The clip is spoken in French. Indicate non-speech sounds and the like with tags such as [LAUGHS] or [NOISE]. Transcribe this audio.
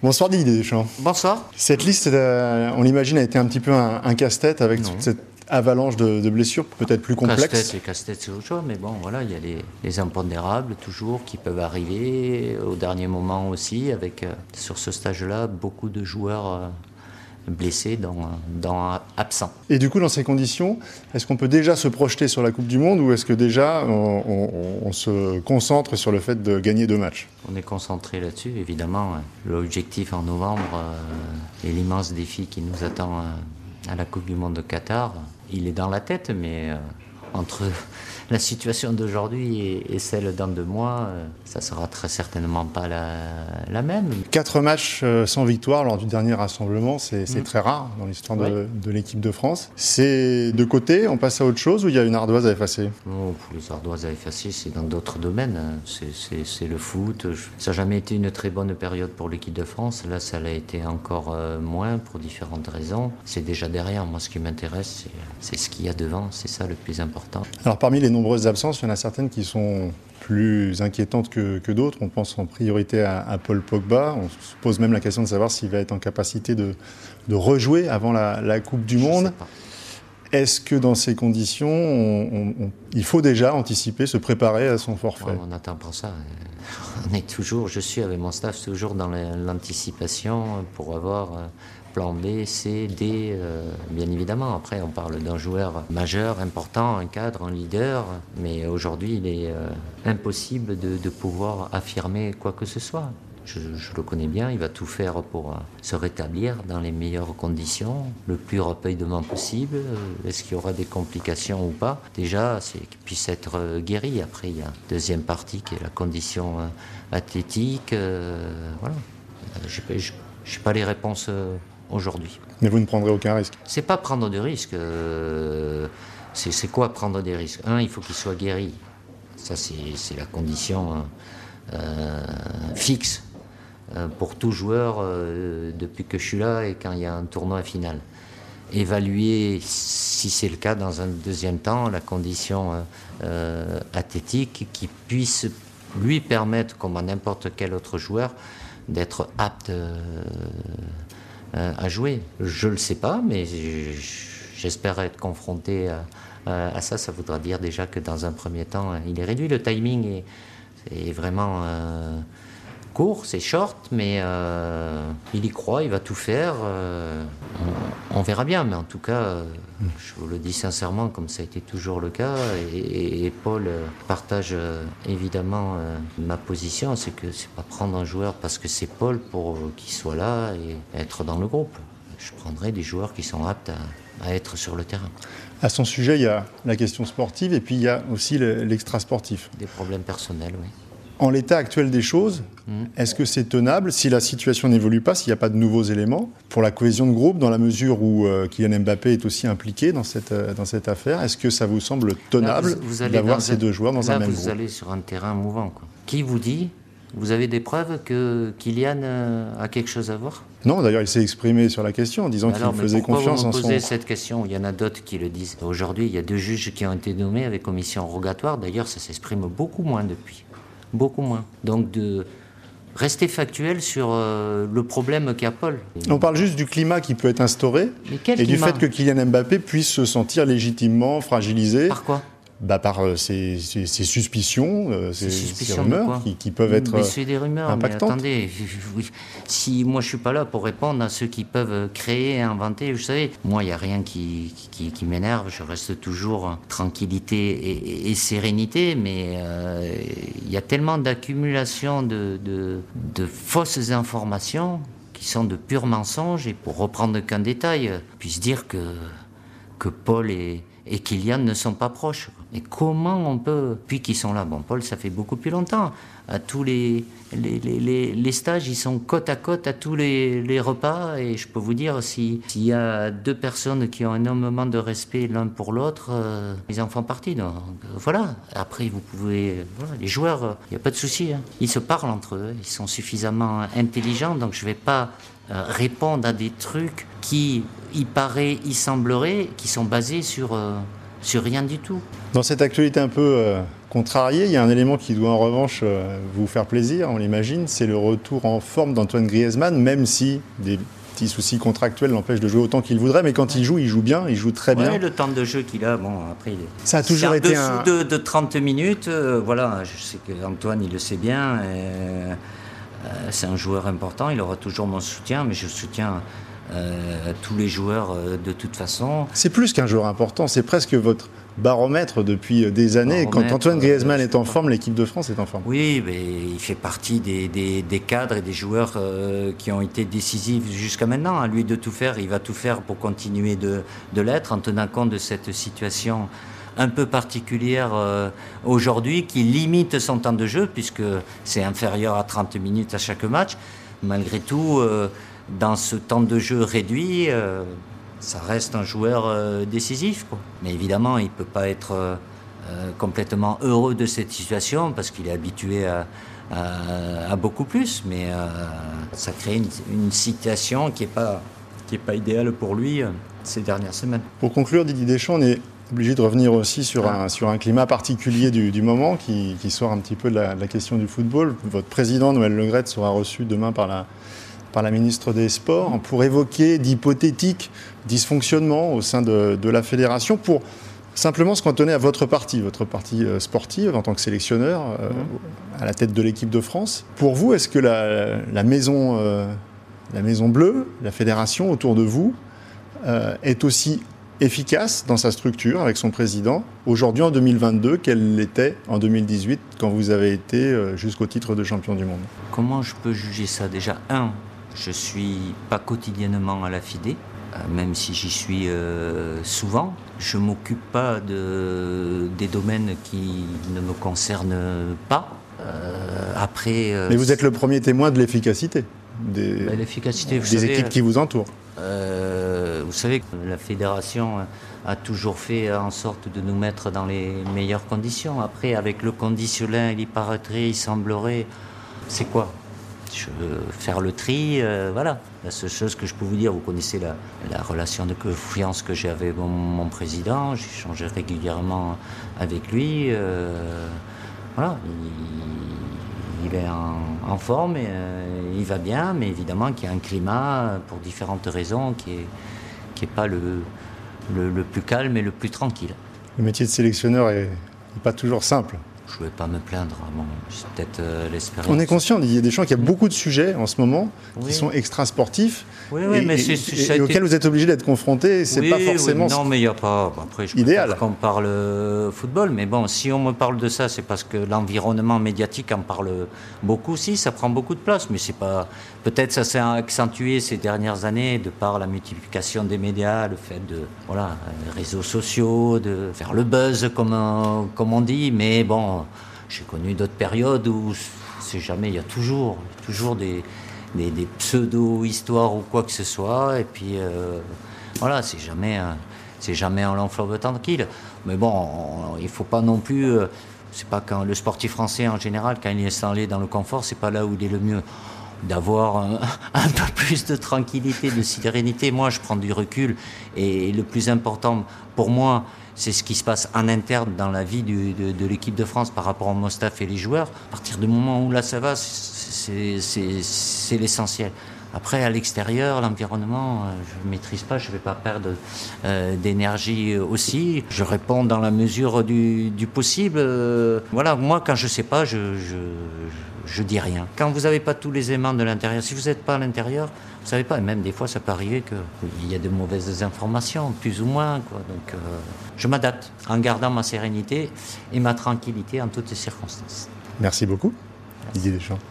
Bonsoir Didier Deschamps. Bonsoir. Cette liste, euh, on l'imagine, a été un petit peu un, casse-tête avec toute cette avalanche de, blessures, peut-être plus complexe. Casse-tête, c'est casse-tête, c'est autre chose, mais bon, voilà, il y a les, impondérables toujours qui peuvent arriver au dernier moment aussi, avec euh, sur ce stage-là beaucoup de joueurs euh, blessés, dans, absents. Et du coup, dans ces conditions, est-ce qu'on peut déjà se projeter sur la Coupe du Monde ou est-ce que déjà on, se concentre sur le fait de gagner deux matchs? On est concentré là-dessus, évidemment. L'objectif en novembre euh, et l'immense défi qui nous attend euh, à la Coupe du Monde de Qatar, il est dans la tête, mais euh, entre la situation d'aujourd'hui et, celle dans deux mois, euh, ça sera très certainement pas la, même. Quatre matchs euh, sans victoire lors du dernier rassemblement, c'est mm. très rare dans l'histoire de, l'équipe de France. C'est de côté, on passe à autre chose ou il y a une ardoise à effacer? Oh, Les ardoises à effacer, c'est dans d'autres domaines. C'est le foot. Ça n'a jamais été une très bonne période pour l'équipe de France. Là, ça l'a été encore euh, moins pour différentes raisons. C'est déjà derrière. Moi, ce qui m'intéresse, c'est ce qu'il y a devant. C'est ça le plus important. Alors, parmi les nombreuses absences, il y en a certaines qui sont plus inquiétantes que, d'autres. On pense en priorité à, Paul Pogba. On se pose même la question de savoir s'il va être en capacité de, rejouer avant la, Coupe du Monde. Est-ce que dans ces conditions, il faut déjà anticiper, se préparer à son forfait? On attend pour ça. [LAUGHS] On est toujours, je suis avec mon staff toujours dans l'anticipation pour avoir euh, plan B, C, D, euh, bien évidemment. Après, on parle d'un joueur majeur, important, un cadre, un leader, mais aujourd'hui, il est euh, impossible de, pouvoir affirmer quoi que ce soit. Je, le connais bien, il va tout faire pour euh, se rétablir dans les meilleures conditions, le plus rapidement possible. Est-ce qu'il y aura des complications ou pas? Déjà, c'est qu'il puisse être guéri. Après, il y a une deuxième partie qui est la condition athlétique. voilà. Je n'ai pas les réponses aujourd'hui. Mais vous ne prendrez aucun risque? C'est pas prendre de risques. Euh, c'est quoi prendre des risques? Un, il faut qu'il soit guéri. Ça, c'est la condition euh, fixe euh, pour tout joueur depuis que je suis là et quand il y a un tournoi final. Évaluer, si c'est le cas dans un deuxième temps, la condition athlétique qui puisse lui permettre, comme à n'importe quel autre joueur, d'être apte euh, à jouer. Je ne le sais pas, mais j'espère être confronté à, ça. Ça voudra dire déjà que dans un premier temps, il est réduit. Le timing est, vraiment euh, court, c'est short, mais euh, il y croit, il va tout faire. on, verra bien, mais en tout cas, je vous le dis sincèrement, comme ça a été toujours le cas, et, Paul partage évidemment ma position, c'est que c'est pas prendre un joueur parce que c'est Paul pour qu'il soit là et être dans le groupe. Je prendrai des joueurs qui sont aptes à, être sur le terrain. À son sujet, il y a la question sportive et puis il y a aussi l'extra-sportif. Des problèmes personnels, oui. En l'état actuel des choses, hmm. est-ce que c'est tenable si la situation n'évolue pas, s'il n'y a pas de nouveaux éléments pour la cohésion de groupe, dans la mesure où euh, Kylian Mbappé est aussi impliqué dans cette, euh, dans cette affaire Est-ce que ça vous semble tenable d'avoir ces deux joueurs dans un même groupe? Vous allez sur un terrain mouvant. Qui vous dit vous avez des preuves que Kylian euh, a quelque chose à voir? Non, d'ailleurs, il s'est exprimé sur la question en disant qu'il faisait confiance vous en son. cette question? Il y en a d'autres qui le disent. Aujourd'hui, il y a deux juges qui ont été nommés avec commission rogatoire. D'ailleurs, ça s'exprime beaucoup moins depuis beaucoup moins. Donc de rester factuel sur euh, le problème qu'a Paul. On parle juste du climat qui peut être instauré et du fait que Kylian Mbappé puisse se sentir légitimement fragilisé. Par quoi? Bah, par euh, ces, suspicions, euh, ces, rumeurs qui, peuvent être mais c'est des rumeurs, impactantes. Mais attendez, si moi je suis pas là pour répondre à ceux qui peuvent créer, inventer, vous savez, moi il n'y a rien qui, qui, m'énerve, je reste toujours tranquillité et, sérénité, mais euh, il y a tellement d'accumulation de, de, de fausses informations qui sont de purs mensonges, et pour reprendre qu'un détail, puisse dire que, que Paul est et Kylian ne sont pas proches. Mais comment on peut, puis qu'ils sont là, bon Paul ça fait beaucoup plus longtemps, à tous les, les, les, les stages ils sont côte à côte à tous les, repas et je peux vous dire s'il y a deux personnes qui ont énormément de respect l'un pour l'autre, euh, ils en font partie. Donc voilà, après vous pouvez, les joueurs, il n'y a pas de souci, hein. ils se parlent entre eux, ils sont suffisamment intelligents donc je ne vais pas euh, répondre à des trucs qui, il paraît, il semblerait, qui sont basés sur, euh, sur rien du tout. Dans cette actualité un peu euh, contrarié. Il y a un élément qui doit en revanche euh, vous faire plaisir, on l'imagine, c'est le retour en forme d'Antoine Griezmann, même si des petits soucis contractuels l'empêchent de jouer autant qu'il voudrait, mais quand il joue, il joue bien, il joue très bien. le temps de jeu qu'il a, bon, après, il est... ça a toujours été un... de, de 30 minutes. Euh, voilà, je sais que Antoine, il le sait bien. C'est un joueur important, il aura toujours mon soutien, mais je soutiens euh, tous les joueurs euh, de toute façon. C'est plus qu'un joueur important, c'est presque votre baromètre depuis euh, des années. Quand Antoine Griezmann est en forme, l'équipe de France est en forme. Oui, mais il fait partie des, des, cadres et des joueurs qui ont été décisifs jusqu'à maintenant. À lui de tout faire, il va tout faire pour continuer de, de l'être en tenant compte de cette situation un peu particulière aujourd'hui qui limite son temps de jeu puisque c'est inférieur à 30 minutes à chaque match. Malgré tout, dans ce temps de jeu réduit, euh, ça reste un joueur euh, décisif. Mais évidemment, il ne peut pas être euh, complètement heureux de cette situation parce qu'il est habitué à, beaucoup plus. Mais ça crée une, situation qui n'est pas, pas idéale pour lui ces dernières semaines. Pour conclure, Didier Deschamps, on est obligé de revenir aussi sur, ah. un, sur un climat particulier du, moment qui, sort un petit peu de la, de la, question du football. Votre président, Noël Legrette, sera reçu demain par la par la ministre des Sports pour évoquer d'hypothétiques dysfonctionnements au sein de, la fédération pour simplement se cantonner à votre parti, votre parti euh, sportive en tant que sélectionneur euh, mmh. à la tête de l'équipe de France. Pour vous, est-ce que la, maison, euh, la maison bleue, la fédération autour de vous, est aussi efficace dans sa structure avec son président aujourd'hui en 2022 qu'elle l'était en 2018 quand vous avez été jusqu'au titre de champion du monde? Comment je peux juger ça? Déjà, un, je suis pas quotidiennement à la FIDE, euh, même si j'y suis euh, souvent. Je m'occupe pas de, des domaines qui ne me concernent pas. Euh, après. Mais vous êtes le premier témoin de l'efficacité des, bah, l'efficacité, des équipes qui vous entourent. vous savez que la fédération a toujours fait en sorte de nous mettre dans les meilleures conditions. Après, avec le conditionnel, il paraîtrait, il semblerait. C'est quoi? Je veux faire le tri, euh, voilà. La seule chose que je peux vous dire, vous connaissez la, relation de confiance que j'ai avec mon, président, j'échange régulièrement avec lui. Euh, voilà, il, est en, forme, euh, il va bien, mais évidemment qu'il y a un climat, pour différentes raisons, qui n'est est pas le, le, plus calme et le plus tranquille. Le métier de sélectionneur n'est pas toujours simple je ne vais pas me plaindre. Bon, peut-être euh, l'espérance. On est conscient, Didier Deschamps, qu'il y a beaucoup de sujets en ce moment qui sont extra-sportifs oui, oui, et, mais et, auxquels vous êtes obligé d'être confronté. C'est pas forcément. non, mais il n'y a pas. Après, je idéal. qu'on parle euh, football, mais bon, si on me parle de ça, c'est parce que l'environnement médiatique en parle beaucoup. Si, ça prend beaucoup de place, mais c'est pas. Peut-être ça s'est accentué ces dernières années de par la multiplication des médias, le fait de voilà, les réseaux sociaux, de faire le buzz comme comme on dit. Mais bon, j'ai connu d'autres périodes où c'est jamais. Il y a toujours, toujours des des, pseudo-histoires ou quoi que ce soit. Et puis, euh, voilà, c'est jamais, c'est jamais un long fleuve tranquille. Mais bon, il faut pas non plus. Euh, c'est pas quand le sportif français en général, quand il est installé dans le confort, c'est pas là où il est le mieux d'avoir un, [LAUGHS] peu plus de tranquillité, de sérénité. Moi, je prends du recul et le plus important pour moi, c'est ce qui se passe en interne dans la vie de, l'équipe de France par rapport au Mostaf et les joueurs. À partir du moment où là ça va, c'est l'essentiel. Après, à l'extérieur, l'environnement, euh, je ne maîtrise pas, je ne vais pas perdre euh, d'énergie aussi. Je réponds dans la mesure du, possible. Euh, voilà, moi, quand je ne sais pas, je, je, dis rien. Quand vous n'avez pas tous les aimants de l'intérieur, si vous n'êtes pas à l'intérieur, vous ne savez pas. Et même des fois, ça peut arriver qu'il y a de mauvaises informations, plus ou moins. Quoi. Donc, je m'adapte en gardant ma sérénité et ma tranquillité en toutes circonstances. Merci beaucoup, Didier Deschamps.